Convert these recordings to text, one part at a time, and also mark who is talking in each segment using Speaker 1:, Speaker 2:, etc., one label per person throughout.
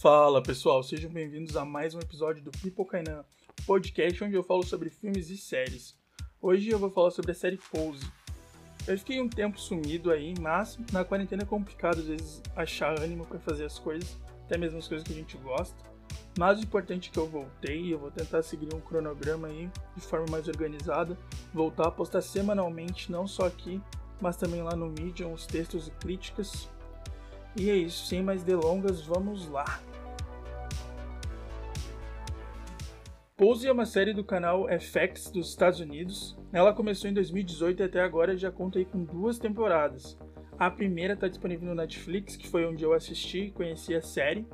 Speaker 1: Fala pessoal, sejam bem-vindos a mais um episódio do Pipocainan, podcast onde eu falo sobre filmes e séries. Hoje eu vou falar sobre a série Pose. Eu fiquei um tempo sumido aí, mas na quarentena é complicado às vezes achar ânimo para fazer as coisas, até mesmo as coisas que a gente gosta. Mas o importante é que eu voltei, eu vou tentar seguir um cronograma aí de forma mais organizada, voltar a postar semanalmente, não só aqui, mas também lá no Medium, os textos e críticas. E é isso, sem mais delongas, vamos lá! Pose é uma série do canal FX dos Estados Unidos. Ela começou em 2018 e até agora já conta aí com duas temporadas. A primeira está disponível no Netflix, que foi onde eu assisti e conheci a série,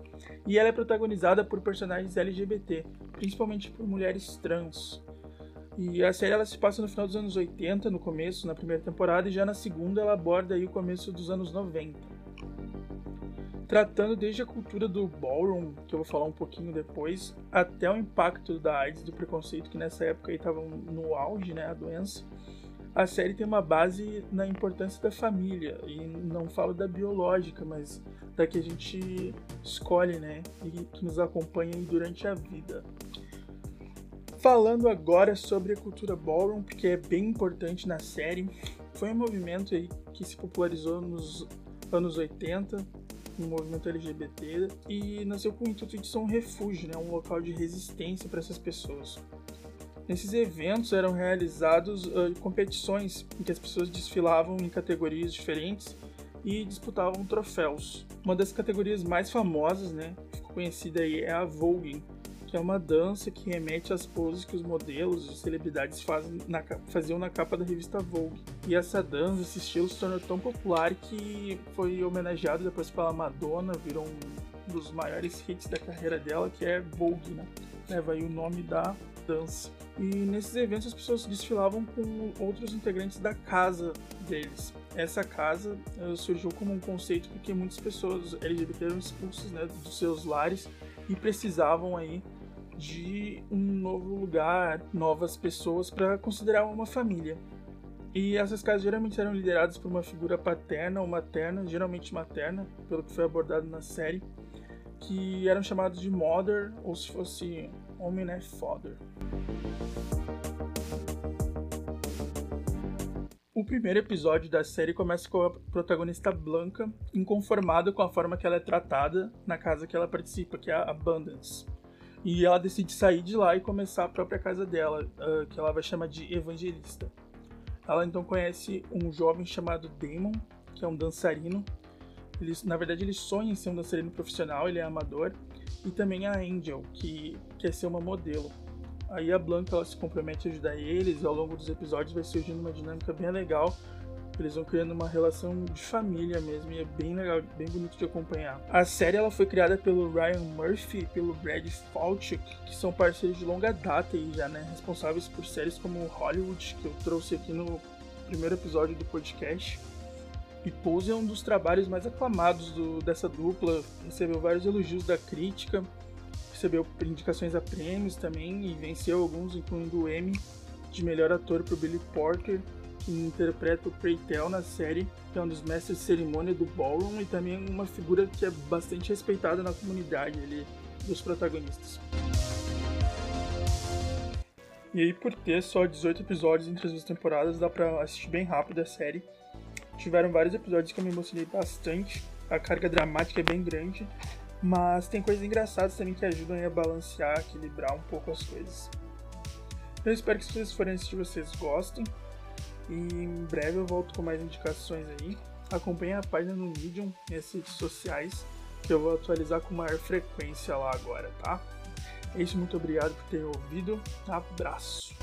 Speaker 1: e ela é protagonizada por personagens LGBT, principalmente por mulheres trans. E a série ela se passa no final dos anos 80, no começo, na primeira temporada, e já na segunda ela aborda aí o começo dos anos 90 tratando desde a cultura do ballroom, que eu vou falar um pouquinho depois, até o impacto da AIDS, do preconceito que nessa época estava no auge, né, a doença. A série tem uma base na importância da família, e não falo da biológica, mas da que a gente escolhe, né, e que nos acompanha durante a vida. Falando agora sobre a cultura ballroom, porque é bem importante na série, foi um movimento aí que se popularizou nos anos 80, no movimento LGBT e nasceu com o intuito de ser um refúgio, né, um local de resistência para essas pessoas. Nesses eventos eram realizados uh, competições em que as pessoas desfilavam em categorias diferentes e disputavam troféus. Uma das categorias mais famosas, né, ficou conhecida aí é a voguing, é uma dança que remete às poses que os modelos e celebridades fazem na, faziam na capa da revista Vogue. E essa dança, esse estilo se tornou tão popular que foi homenageado depois pela Madonna, virou um dos maiores hits da carreira dela, que é Vogue, né? Leva aí o nome da dança. E nesses eventos as pessoas desfilavam com outros integrantes da casa deles. Essa casa uh, surgiu como um conceito porque muitas pessoas LGBT eram expulsas né, dos seus lares e precisavam aí de um novo lugar, novas pessoas para considerar uma família. E essas casas geralmente eram lideradas por uma figura paterna ou materna, geralmente materna, pelo que foi abordado na série, que eram chamados de mother ou se fosse homem, né, father. O primeiro episódio da série começa com a protagonista Blanca inconformada com a forma que ela é tratada na casa que ela participa, que é a Abundance. E ela decide sair de lá e começar a própria casa dela, uh, que ela vai chamar de Evangelista. Ela então conhece um jovem chamado Damon, que é um dançarino. Ele, na verdade, ele sonha em ser um dançarino profissional, ele é amador. E também a Angel, que quer ser uma modelo. Aí a Blanca ela se compromete a ajudar eles, e ao longo dos episódios vai surgindo uma dinâmica bem legal, eles vão criando uma relação de família mesmo e é bem legal, bem bonito de acompanhar. A série ela foi criada pelo Ryan Murphy e pelo Brad Falchuk, que são parceiros de longa data e já né, responsáveis por séries como Hollywood, que eu trouxe aqui no primeiro episódio do podcast. E Pose é um dos trabalhos mais aclamados do, dessa dupla, recebeu vários elogios da crítica, recebeu indicações a prêmios também e venceu alguns, incluindo o Emmy de melhor ator para Billy Porter que interpreta o Preytel na série, que é um dos mestres de cerimônia do Ballroom e também uma figura que é bastante respeitada na comunidade ali, dos protagonistas. E aí, por ter só 18 episódios entre as duas temporadas, dá pra assistir bem rápido a série. Tiveram vários episódios que eu me emocionei bastante, a carga dramática é bem grande, mas tem coisas engraçadas também que ajudam a balancear, equilibrar um pouco as coisas. Eu espero que se vocês forem assistir, vocês gostem. E em breve eu volto com mais indicações aí. Acompanhe a página no Medium e as redes sociais, que eu vou atualizar com maior frequência lá agora, tá? É isso, muito obrigado por ter ouvido. Abraço!